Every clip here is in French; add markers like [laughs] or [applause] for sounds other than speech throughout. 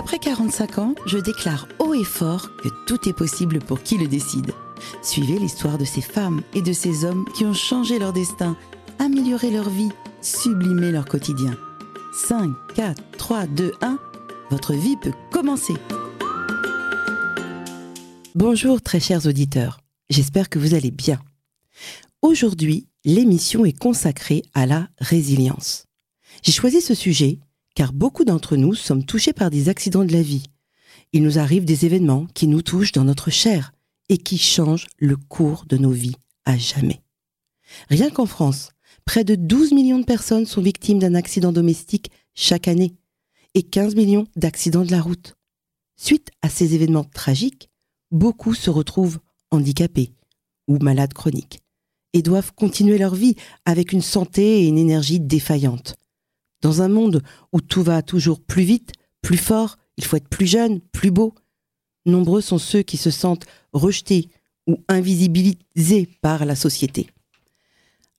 Après 45 ans, je déclare haut et fort que tout est possible pour qui le décide. Suivez l'histoire de ces femmes et de ces hommes qui ont changé leur destin, amélioré leur vie, sublimé leur quotidien. 5, 4, 3, 2, 1, votre vie peut commencer. Bonjour très chers auditeurs, j'espère que vous allez bien. Aujourd'hui, l'émission est consacrée à la résilience. J'ai choisi ce sujet car beaucoup d'entre nous sommes touchés par des accidents de la vie. Il nous arrive des événements qui nous touchent dans notre chair et qui changent le cours de nos vies à jamais. Rien qu'en France, près de 12 millions de personnes sont victimes d'un accident domestique chaque année et 15 millions d'accidents de la route. Suite à ces événements tragiques, beaucoup se retrouvent handicapés ou malades chroniques et doivent continuer leur vie avec une santé et une énergie défaillantes. Dans un monde où tout va toujours plus vite, plus fort, il faut être plus jeune, plus beau, nombreux sont ceux qui se sentent rejetés ou invisibilisés par la société.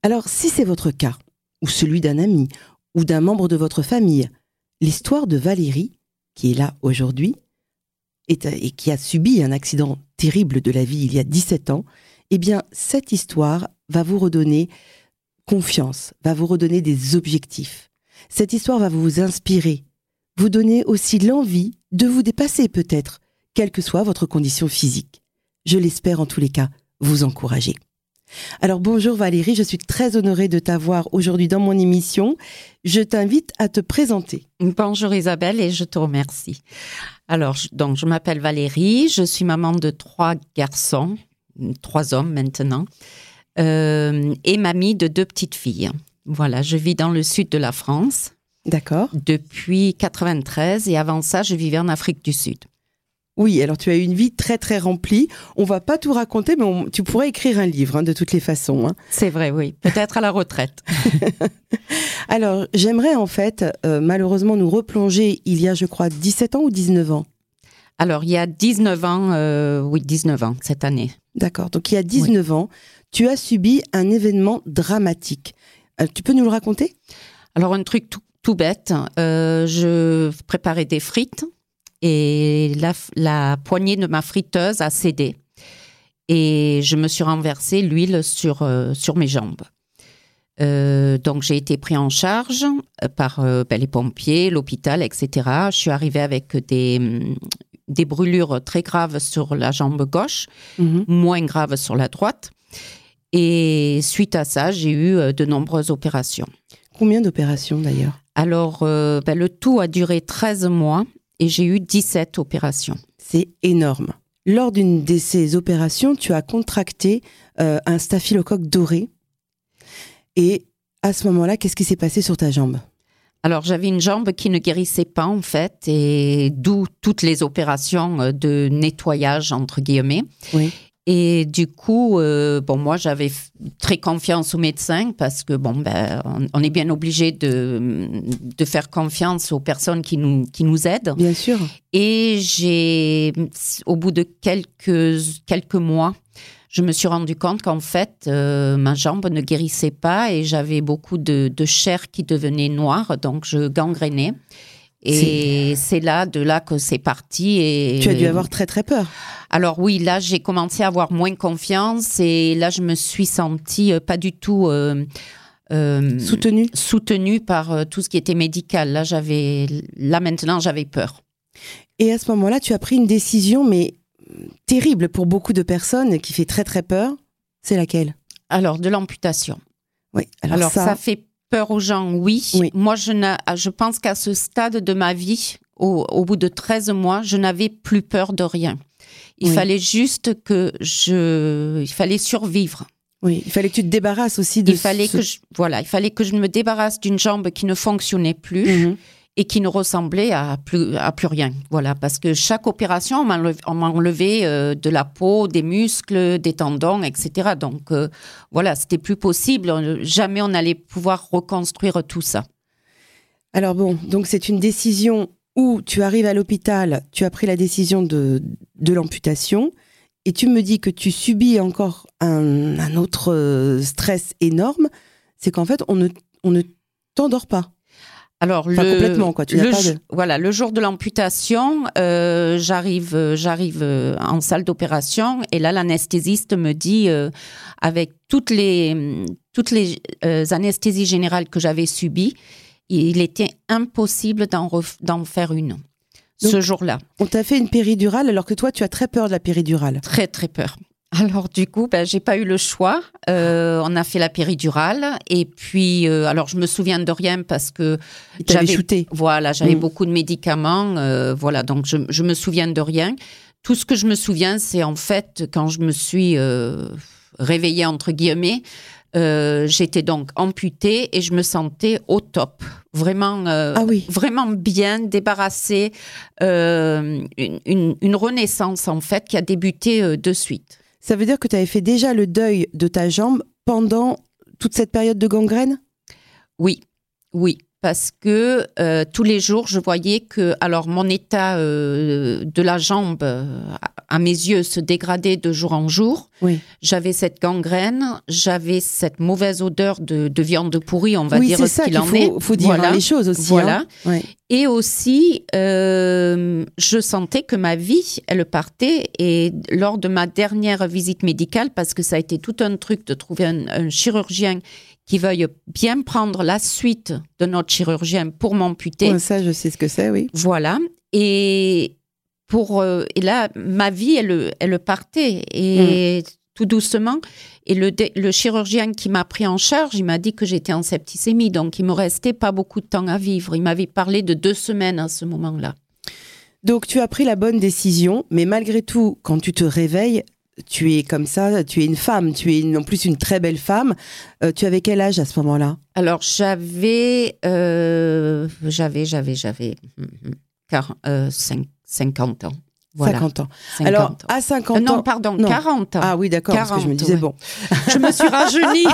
Alors si c'est votre cas, ou celui d'un ami, ou d'un membre de votre famille, l'histoire de Valérie, qui est là aujourd'hui, et qui a subi un accident terrible de la vie il y a 17 ans, eh bien cette histoire va vous redonner confiance, va vous redonner des objectifs. Cette histoire va vous inspirer, vous donner aussi l'envie de vous dépasser peut-être, quelle que soit votre condition physique. Je l'espère en tous les cas, vous encourager. Alors bonjour Valérie, je suis très honorée de t'avoir aujourd'hui dans mon émission. Je t'invite à te présenter. Bonjour Isabelle et je te remercie. Alors donc je m'appelle Valérie, je suis maman de trois garçons, trois hommes maintenant, euh, et mamie de deux petites filles. Voilà, je vis dans le sud de la France. D'accord. Depuis 93 et avant ça, je vivais en Afrique du Sud. Oui, alors tu as une vie très très remplie. On va pas tout raconter, mais tu pourrais écrire un livre hein, de toutes les façons. Hein. C'est vrai, oui. Peut-être à la retraite. [laughs] [laughs] alors, j'aimerais en fait, euh, malheureusement, nous replonger il y a, je crois, 17 ans ou 19 ans. Alors, il y a 19 ans, euh, oui, 19 ans cette année. D'accord. Donc, il y a 19 ans, tu as subi un événement dramatique. Euh, tu peux nous le raconter? Alors, un truc tout, bête. Euh, je préparais des frites et la, poignée de ma friteuse a cédé. Et je me suis renversé l'huile sur, euh, sur mes jambes. donc j'ai été pris en charge par ben, les pompiers, l'hôpital, etc. Je suis arrivée avec des, des brûlures très graves sur la jambe gauche, mhm. moins graves sur la droite. Et suite à ça, j'ai eu euh, de nombreuses opérations. Combien d'opérations d'ailleurs? Alors, euh, ben, le tout a duré 13 mois et j'ai eu 17 opérations. C'est énorme. Lors d'une de ces opérations, tu as contracté euh, un staphylocoque doré. Et à ce moment-là, qu'est-ce qui s'est passé sur ta jambe? Alors j'avais une jambe qui ne guérissait pas en fait, et d'où toutes les opérations de nettoyage entre guillemets. Oui. Et du coup, euh, bon, moi, j'avais très confiance aux médecins parce que, bon, ben, on, est bien obligé de, de faire confiance aux personnes qui nous, qui nous aident. Bien sûr. Et j'ai, au bout de quelques, quelques mois, je me suis rendu compte qu'en fait, euh, ma jambe ne guérissait pas et j'avais beaucoup de, de chair qui devenait noire, donc je gangrénais. Et c'est là, de là que c'est parti. Et tu as dû avoir très très peur. Alors oui, là j'ai commencé à avoir moins confiance et là je me suis sentie euh, pas du tout euh, euh, soutenue soutenue par tout ce qui était médical. Là j'avais, là maintenant j'avais peur. Et à ce moment-là, tu as pris une décision, mais terrible pour beaucoup de personnes, qui fait très très peur. C'est laquelle? Alors de l'amputation. Oui. Alors, ça... ça fait peur aux gens, oui. Moi, je, je pense qu'à ce stade de ma vie, au, bout de 13 mois, je n'avais plus peur de rien. Il fallait juste que je, il fallait survivre. Oui, il fallait que tu te débarrasses aussi de. Il fallait que je, voilà, il fallait que je me débarrasse d'une jambe qui ne fonctionnait plus. Mhm et qui ne ressemblait à plus, à plus rien. Voilà, parce que chaque opération, on m'a enlevé, euh, de la peau, des muscles, des tendons, etc. Donc euh, voilà, c'était plus possible. Jamais on allait pouvoir reconstruire tout ça. Alors bon, donc c'est une décision où tu arrives à l'hôpital, tu as pris la décision de, de l'amputation, et tu me dis que tu subis encore un, un autre euh, stress énorme, c'est qu'en fait, on ne, on ne t'endort pas. Alors Enfin, le, complètement, quoi, tu le pas de- jo- voilà le jour de l'amputation, euh, j'arrive euh, j'arrive euh, en salle d'opération et là l'anesthésiste me dit euh, avec toutes les toutes les euh, anesthésies générales que j'avais subies, il était impossible d'en faire une ce jour-là. On t'a fait une péridurale alors que toi, tu as très peur de la péridurale. Très très peur. Alors du coup, ben, j'ai pas eu le choix. Euh, on a fait la péridurale et puis euh, alors je me souviens de rien parce que J'avais- shooté. Voilà, j'avais Mm. beaucoup de médicaments. euh, voilà, donc je, je me souviens de rien. Tout ce que je me souviens, c'est en fait quand je me suis euh, réveillée, entre guillemets, euh, j'étais donc amputée et je me sentais au top. Vraiment, euh, Ah oui. vraiment bien, débarrassée. euh, une, une- une renaissance, en fait, qui a débuté de suite. Ça veut dire que tu avais fait déjà le deuil de ta jambe pendant toute cette période de gangrène? Oui, oui, parce que euh, tous les jours, je voyais que, alors, mon état euh, de la jambe, euh, à mes yeux, se dégradait de jour en jour. Oui. J'avais cette gangrène, j'avais cette mauvaise odeur de, de viande pourrie, on va oui, dire c'est ce ça qu'il en faut, est. faut dire Voilà. hein, les choses aussi. Voilà. hein. Ouais. Et aussi, euh, je sentais que ma vie, elle partait. Et lors de ma dernière visite médicale, parce que ça a été tout un truc de trouver un, un chirurgien qui veuille bien prendre la suite de notre chirurgien pour m'amputer. Ouais, ça, je sais ce que c'est, oui. Voilà. Et, pour, euh, et là, ma vie, elle, elle partait. Et tout doucement. Et le, le chirurgien qui m'a pris en charge, il m'a dit que j'étais en septicémie. Donc, il me restait pas beaucoup de temps à vivre. Il m'avait parlé de deux semaines à ce moment-là. Donc, tu as pris la bonne décision, mais malgré tout, quand tu te réveilles, tu es comme ça, tu es une femme, tu es une- en plus une très belle femme. Euh, tu avais quel âge à ce moment-là? Alors, j'avais, euh, j'avais, j'avais, j'avais hum, quar- euh, 50 ans. Voilà, 50 ans. 50 Alors, ans. à 50 Euh, non, ans. pardon, non. 40 ans. Ah oui, d'accord, parce que je me 40, disais, ouais. bon. Je me suis rajeunie.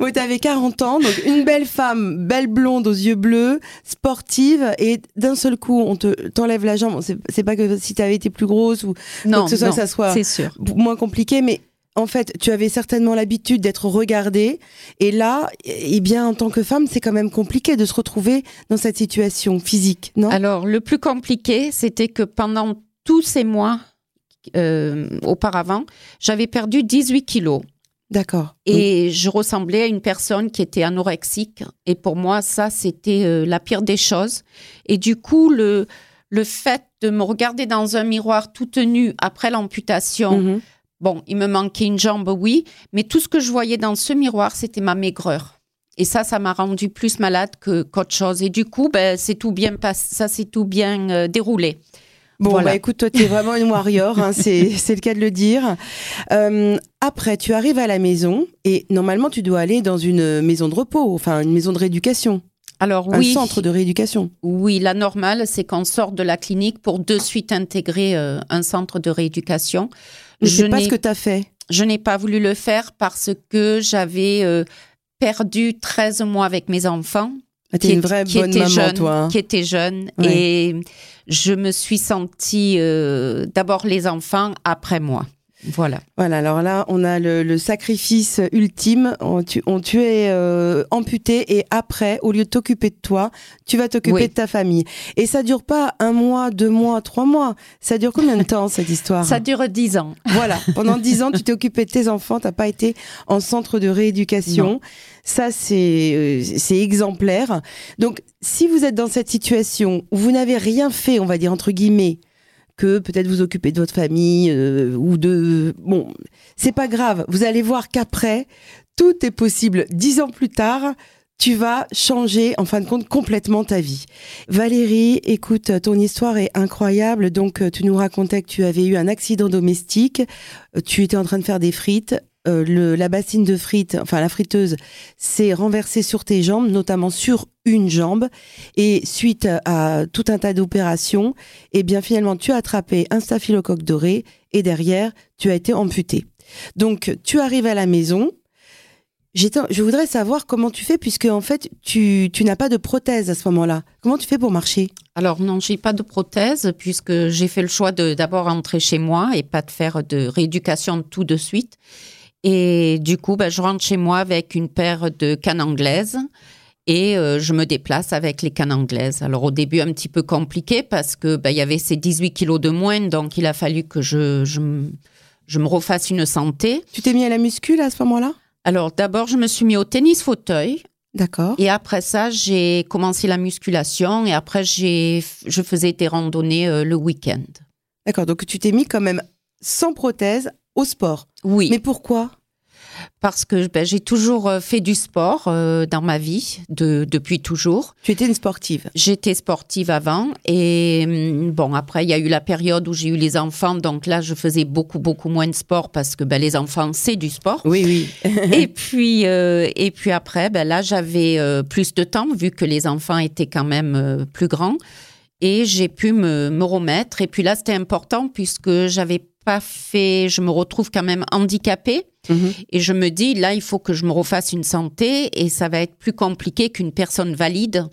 oui, tu avais 40 ans, donc une belle femme, belle blonde aux yeux bleus, sportive, et d'un seul coup, on te t'enlève la jambe. C'est c'est pas que si tu avais été plus grosse ou non, que ce soit non, ça soit- sûr. moins compliqué, mais en fait, tu avais certainement l'habitude d'être regardée. Et là, eh bien, en tant que femme, c'est quand même compliqué de se retrouver dans cette situation physique, non? Alors, le plus compliqué, c'était que pendant tous ces mois euh, auparavant, j'avais perdu 18 kilos. D'accord. Et je ressemblais à une personne qui était anorexique. Et pour moi, ça, c'était euh, la pire des choses. Et du coup, le, le fait de me regarder dans un miroir toute nue après l'amputation, Mhm. Bon, il me manquait une jambe, oui, mais tout ce que je voyais dans ce miroir, c'était ma maigreur. Et ça, ça m'a rendu plus malade que qu'autre chose. Et du coup, ben, c'est tout bien passé, ça s'est tout bien euh, déroulé. Bon, Voilà. bah écoute, toi, tu es vraiment une warrior, hein, c'est [laughs] c'est le cas de le dire. Euh, après, tu arrives à la maison et normalement, tu dois aller dans une maison de repos, enfin une maison de rééducation, Alors un oui, centre de rééducation. oui, la normale, c'est qu'on sort de la clinique pour de suite intégrer euh, un centre de rééducation. Mais Je c'est pas n'ai ce que tu as fait. Je n'ai pas voulu le faire parce que j'avais euh, perdu 13 mois avec mes enfants. Ah, qui une vraie qui bonne maman, jeune, toi. hein. Qui était jeune. Ouais. Et je me suis sentie euh, d'abord les enfants, après moi. Voilà. Voilà, alors là, on a le, le sacrifice ultime. On, tu, on, tu es euh, amputé et après, au lieu de t'occuper de toi, tu vas t'occuper Oui. de ta famille. Et ça dure pas un mois, deux mois, trois mois. Ça dure combien de temps cette histoire? Ça dure 10 ans. Voilà, pendant dix ans, tu t'es occupé de tes enfants, t'as pas été en centre de rééducation. Ça, c'est euh, c'est exemplaire. Donc, si vous êtes dans cette situation où vous n'avez rien fait, on va dire entre guillemets, que peut-être vous occuper de votre famille euh, ou de bon, c'est pas grave. Vous allez voir qu'après, tout est possible. Dix ans plus tard. Tu vas changer, en fin de compte, complètement ta vie. Valérie, écoute, ton histoire est incroyable. Donc, euh, tu nous racontais que tu avais eu un accident domestique. Euh, Tu étais en train de faire des frites. Euh, la bassine de frites, enfin la friteuse, s'est renversée sur tes jambes, notamment sur une jambe. Et suite à tout un tas d'opérations, eh bien finalement, tu as attrapé un staphylocoque doré et derrière, tu as été amputé. Donc, tu arrives à la maison. Je voudrais savoir comment tu fais, puisque en fait, tu, tu n'as pas de prothèse à ce moment-là. Comment tu fais pour marcher? Alors non, j'ai pas de prothèse puisque j'ai fait le choix de d'abord rentrer chez moi et pas de faire de rééducation tout de suite. Et du coup, ben, je rentre chez moi avec une paire de cannes anglaises Et euh, je me déplace avec les cannes anglaises. Alors au début un petit peu compliqué parce que bah, il y avait ces 18 kilos de moins, donc il a fallu que je, je, me- je me refasse une santé. Tu t'es mis à la muscule à ce moment-là? Alors d'abord je me suis mis au tennis fauteuil D'accord. et après ça j'ai commencé la musculation et après j'ai je faisais des randonnées euh, le week-end. D'accord, donc tu t'es mis quand même sans prothèse au sport. Oui. Mais pourquoi? Parce que ben, j'ai toujours euh, fait du sport euh, dans ma vie, de, depuis toujours. Tu étais une sportive. J'étais sportive avant et hum, bon, après, il y a eu la période où j'ai eu les enfants, donc là, je faisais beaucoup, beaucoup moins de sport parce que ben, les enfants, c'est du sport. Oui, oui. [laughs] et, puis, euh, et puis après, ben, là, j'avais euh, plus de temps vu que les enfants étaient quand même plus grands et j'ai pu me, me remettre. Et puis là, c'était important puisque j'avais pas fait, je me retrouve quand même handicapée. Mhm. Et je me dis, là, il faut que je me refasse une santé et ça va être plus compliqué qu'une personne valide.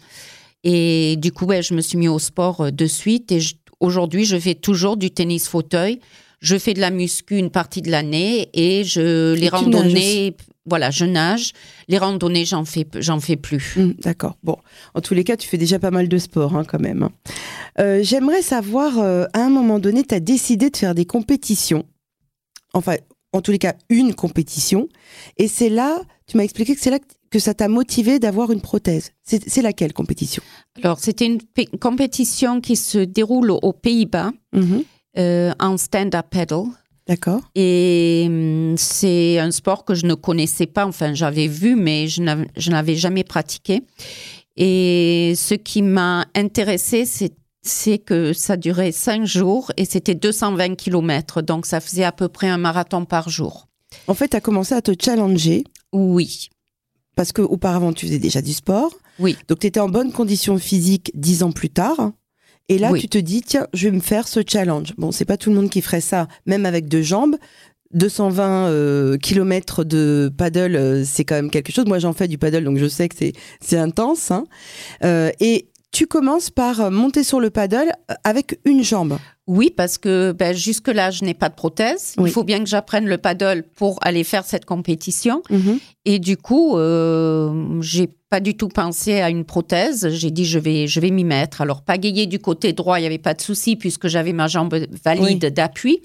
Et du coup, ouais, je me suis mis au sport euh, de suite. Et aujourd'hui, je fais toujours du tennis fauteuil. Je fais de la muscu une partie de l'année et je les randonnées, voilà, je nage. Les randonnées, j'en fais, j'en fais plus. Hum, D'accord. Bon, en tous les cas, tu fais déjà pas mal de sport hein, quand même. Euh, J'aimerais savoir, euh, à un moment donné, tu as décidé de faire des compétitions. Enfin, en tous les cas, une compétition. Et c'est là, tu m'as expliqué que c'est là que ça t'a motivé d'avoir une prothèse. C'est laquelle compétition? Alors, c'était une compétition qui se déroule aux Pays-Bas Mhm. euh, en stand-up paddle. D'accord. Et hum, c'est un sport que je ne connaissais pas, enfin j'avais vu, mais je n'avais- je n'avais jamais pratiqué. Et ce qui m'a intéressé, c'est c'est que ça durait cinq jours et c'était 220 kilomètres, donc ça faisait à peu près un marathon par jour. En fait, tu as commencé à te challenger Oui, parce qu'auparavant, tu faisais déjà du sport. Oui. Donc, tu étais en bonne condition physique dix ans plus tard. Et là, Oui. tu te dis, tiens, je vais me faire ce challenge. Bon, c'est pas tout le monde qui ferait ça, même avec deux jambes. 220 euh, kilomètres de paddle, euh, c'est quand même quelque chose. Moi, j'en fais du paddle, donc je sais que c'est c'est intense. hein. Euh, et tu commences par monter sur le paddle euh, avec une jambe. oui, parce que ben, jusque-là, je n'ai pas de prothèse. Oui. Il faut bien que j'apprenne le paddle pour aller faire cette compétition. Et du coup, euh, j'ai pas du tout pensé à une prothèse. J'ai dit je vais, je vais m'y mettre. Alors pagayer du côté droit, il y avait pas de souci puisque j'avais ma jambe valide d'appui.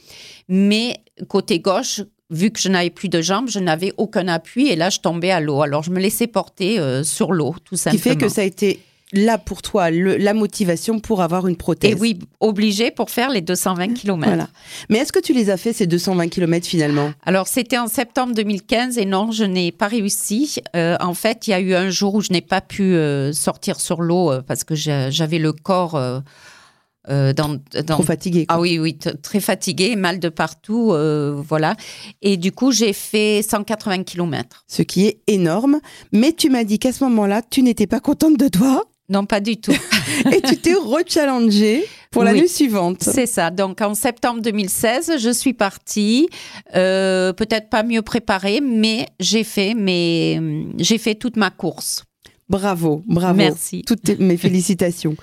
Mais côté gauche, vu que je n'avais plus de jambes, je n'avais aucun appui et là je tombais à l'eau. Alors je me laissais porter euh, sur l'eau, tout Ce qui simplement. fait que ça a été là pour toi le- la motivation pour avoir une prothèse. Et oui, obligé pour faire les 220 km. Voilà. Mais est-ce que tu les as fait ces 220 km finalement? Alors, c'était en septembre 2015 et non, je n'ai pas réussi. Euh, en fait, il y a eu un jour où je n'ai pas pu euh, sortir sur l'eau euh, parce que j'avais le corps euh, dans, dans- Trop fatigué. quoi. Ah oui, oui, très fatigué, mal de partout, euh, voilà. Et du coup, j'ai fait 180 km. Ce qui est énorme. Mais tu m'as dit qu'à ce moment-là, tu n'étais pas contente de toi Non, pas du tout. [laughs] et tu t'es rechallengée pour l'année Oui. suivante. C'est ça. Donc, en septembre 2016, je suis partie, euh, peut-être pas mieux préparée, mais j'ai fait, mes, j'ai fait toute ma course. Bravo, bravo. Merci. Toutes tes- mes félicitations.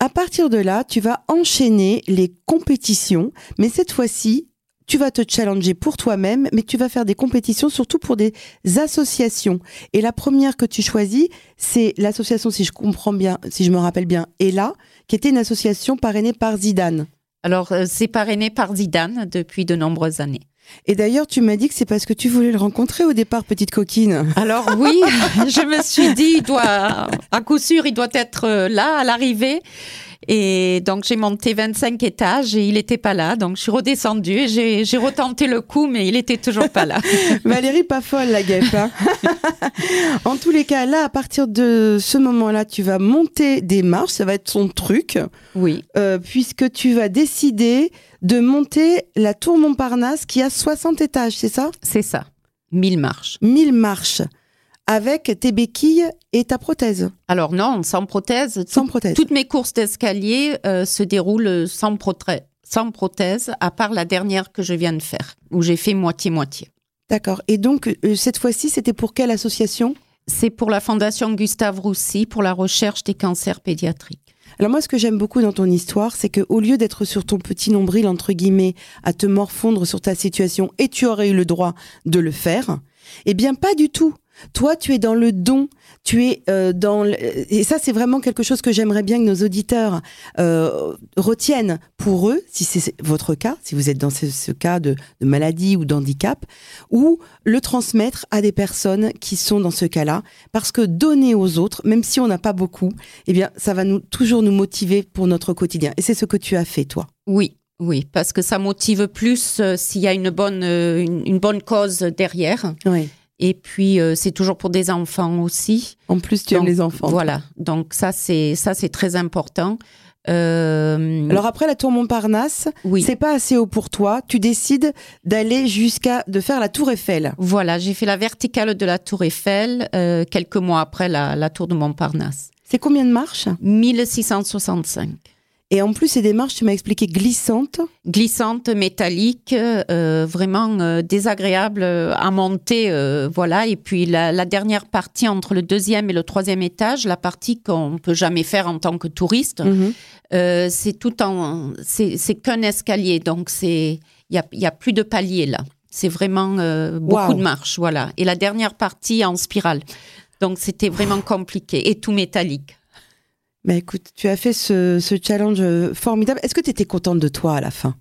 À partir de là, tu vas enchaîner les compétitions, mais cette fois-ci, tu vas te challenger pour toi-même, mais tu vas faire des compétitions surtout pour des associations. Et la première que tu choisis, c'est l'association, si je comprends bien, si je me rappelle bien, Ella, qui était une association parrainée par Zidane. Alors, euh, c'est parrainé par Zidane depuis de nombreuses années. Et d'ailleurs, tu m'as dit que c'est parce que tu voulais le rencontrer au départ, petite coquine. Alors oui, [laughs] je me suis dit, il doit, à coup sûr, il doit être euh, là à l'arrivée. Et donc j'ai monté 25 étages et il n'était pas là. Donc je suis redescendue et j'ai j'ai retenté le coup, mais il était toujours pas là. [laughs] Valérie, pas folle la guêpe. hein. [laughs] en tous les cas, là, à partir de ce moment-là, tu vas monter des marches, ça va être son truc, Oui, euh, puisque tu vas décider de monter la tour Montparnasse qui a 60 étages, c'est ça? C'est ça. 1000 marches. 1000 marches, avec tes béquilles et ta prothèse, Alors non, sans prothèse. sans prothèse. Toutes mes courses d'escalier euh, se déroulent sans, sans prothèse, à part la dernière que je viens de faire, où j'ai fait moitié-moitié. D'accord. Et donc, euh, cette fois-ci, c'était pour quelle association? C'est pour la Fondation Gustave Roussy pour la recherche des cancers pédiatriques. Alors moi, ce que j'aime beaucoup dans ton histoire, c'est que au lieu d'être sur ton petit nombril entre guillemets à te morfondre sur ta situation et tu aurais eu le droit de le faire, eh bien pas du tout. Toi, tu es dans le don. Tu es euh, dans le... et ça c'est vraiment quelque chose que j'aimerais bien que nos auditeurs euh, retiennent pour eux, si c'est votre cas, si vous êtes dans ce, cas de, de, maladie ou d'handicap, ou le transmettre à des personnes qui sont dans ce cas-là, parce que donner aux autres, même si on n'a pas beaucoup, eh bien ça va nous toujours nous motiver pour notre quotidien. Et c'est ce que tu as fait toi. Oui, oui, parce que ça motive plus euh, s'il y a une bonne, euh, une, bonne cause derrière. Oui. Et puis euh, c'est toujours pour des enfants aussi. En plus, tu aimes les enfants. Voilà, donc ça c'est ça c'est très important. Alors après la tour Montparnasse, oui. c'est pas assez haut pour toi. Tu décides d'aller jusqu'à de faire la tour Eiffel. Voilà, j'ai fait la verticale de la tour Eiffel quelques mois après la, la tour de Montparnasse. C'est combien de marches? 1665. Et en plus, ces démarches, tu m'as expliqué glissantes. Glissantes, métalliques, euh, vraiment euh, désagréables à monter. Euh, voilà. Et puis la, dernière partie entre le deuxième et le troisième étage, la partie qu'on ne peut jamais faire en tant que touriste, mhm. c'est tout en. C'est qu'un escalier. Donc, il n'y a, y a plus de paliers là. C'est vraiment beaucoup de marches. Voilà. Et la dernière partie en spirale. Donc, c'était vraiment compliqué et tout métallique. Mais écoute, tu as fait ce, challenge euh, formidable. Est-ce que tu étais contente de toi à la fin?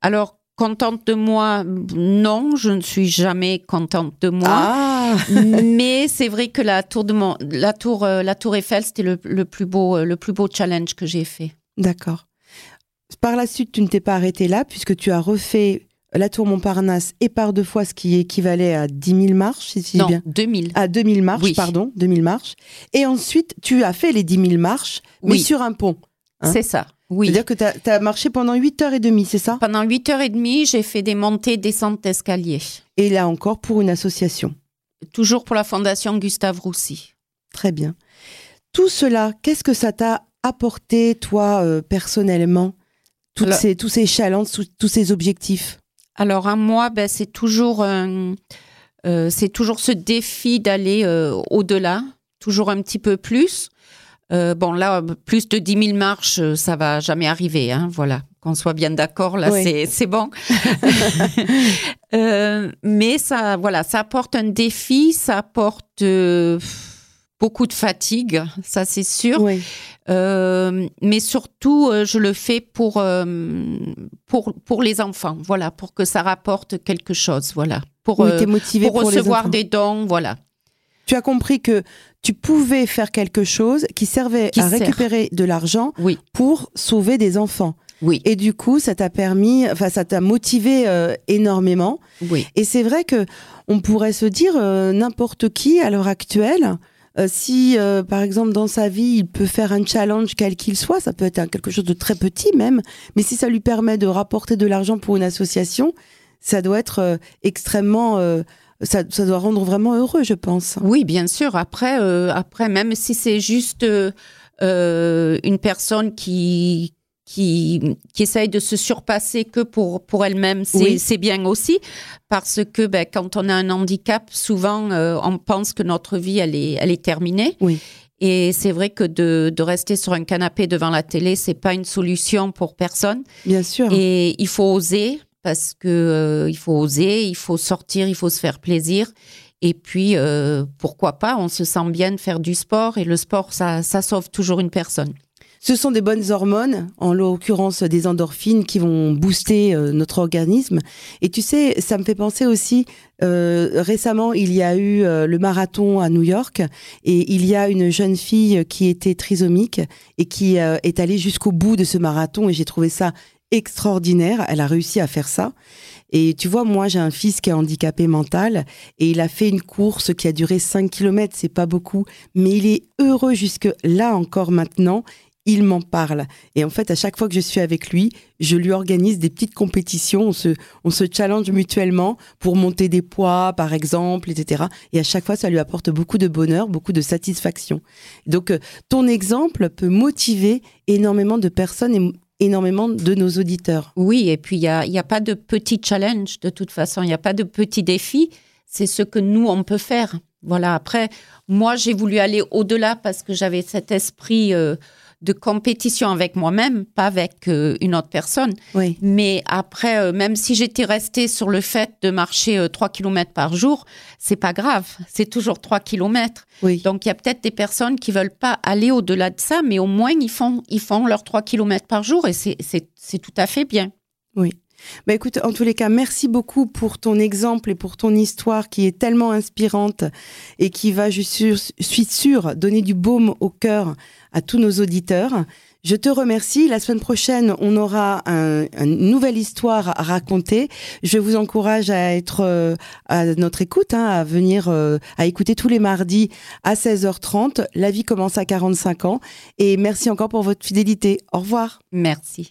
Alors, contente de moi, non, je ne suis jamais contente de moi. Ah [laughs] mais c'est vrai que la tour de la tour, euh, la tour Eiffel, c'était le, plus beau, euh, le plus beau challenge que j'ai fait. D'accord. Par la suite, tu ne t'es pas arrêtée là puisque tu as refait la tour Montparnasse et par deux fois ce qui équivalait à 10 000 marches, si non, bien. 2000. À 2000 marches, pardon, 2000 marches. Et ensuite, tu as fait les 10 000 marches, mais sur un pont. Hein. c'est ça, oui. C'est-à-dire que tu as, marché pendant 8h30, c'est ça? Pendant 8h30, j'ai fait des montées, descentes d'escalier. Et là encore, pour une association Toujours pour la Fondation Gustave Roussy. Très bien. Tout cela, qu'est-ce que ça t'a apporté, toi, euh, personnellement? Toutes ces, Tous ces challenges, tous ces objectifs? Alors à moi, ben, c'est toujours, euh, c'est toujours ce défi d'aller euh, au-delà, toujours un petit peu plus. Euh, bon là, plus de 10 000 marches, ça va jamais arriver. Hein, voilà, qu'on soit bien d'accord. Là, c'est bon. [laughs] mais ça, voilà, ça apporte un défi, ça apporte beaucoup de fatigue, ça c'est sûr. Euh, mais surtout, euh, je le fais pour, euh, pour, pour les enfants, voilà, pour que ça rapporte quelque chose, voilà. Pour, motivé pour, recevoir des dons, voilà. Tu as compris que tu pouvais faire quelque chose qui servait à récupérer de l'argent oui. pour sauver des enfants. Oui. Et du coup, ça t'a permis, enfin, ça t'a motivé énormément. Oui. Et c'est vrai que on pourrait se dire n'importe qui à l'heure actuelle euh, si, euh, par exemple, dans sa vie, il peut faire un challenge quel qu'il soit, ça peut être quelque chose de très petit même, mais si ça lui permet de rapporter de l'argent pour une association, ça doit être euh, extrêmement... Ça, ça, doit rendre vraiment heureux, je pense. Oui, bien sûr. Après, après même si c'est juste une personne qui, qui, qui essaye de se surpasser que pour, pour elle-même, c'est bien aussi. Parce que ben, quand on a un handicap, souvent, euh, on pense que notre vie, elle est, elle est terminée. Oui. Et c'est vrai que de, de, rester sur un canapé devant la télé, c'est pas une solution pour personne. Bien sûr. Et il faut oser, parce que euh, il faut oser, il faut sortir, il faut se faire plaisir. Et puis, euh, pourquoi pas, on se sent bien de faire du sport. Et le sport, ça, ça sauve toujours une personne. Ce sont des bonnes hormones, en l'occurrence des endorphines qui vont booster euh, notre organisme. Et tu sais, ça me fait penser aussi, euh, récemment, il y a eu euh, le marathon à New York et il y a une jeune fille qui était trisomique et qui est allée jusqu'au bout de ce marathon et j'ai trouvé ça extraordinaire. Elle a réussi à faire ça. Et tu vois, moi, j'ai un fils qui est handicapé mental et il a fait une course qui a duré 5 km, c'est pas beaucoup, mais il est heureux jusque là encore maintenant il m'en parle. Et en fait, à chaque fois que je suis avec lui, je lui organise des petites compétitions. On se, on se challenge mutuellement pour monter des poids, par exemple, etc. Et à chaque fois, ça lui apporte beaucoup de bonheur, beaucoup de satisfaction. Donc, euh, ton exemple peut motiver énormément de personnes et énormément de nos auditeurs. Oui, et puis il n'y a, a pas de petit challenge de toute façon, il n'y a pas de petit défi. C'est ce que nous, on peut faire. Voilà, après, moi, j'ai voulu aller au-delà parce que j'avais cet esprit... Euh, de compétition avec moi-même, pas avec euh, une autre personne. Oui. Mais après, euh, même si j'étais restée sur le fait de marcher 3 km par jour, c'est pas grave. C'est toujours 3 km. Oui. Donc, il y a peut-être des personnes qui veulent pas aller au-delà de ça, mais au moins, ils font, ils font leurs 3 km par jour et c'est tout à fait bien. Oui. Bah écoute, en tous les cas, merci beaucoup pour ton exemple et pour ton histoire qui est tellement inspirante et qui va, je suis sûre- donner du baume au cœur à tous nos auditeurs. Je te remercie. La semaine prochaine, on aura un- une nouvelle histoire à raconter. Je vous encourage à être euh, à notre écoute, hein, à venir euh, à écouter tous les mardis à 16h30. La vie commence à 45 ans. Et merci encore pour votre fidélité. Au revoir. Merci.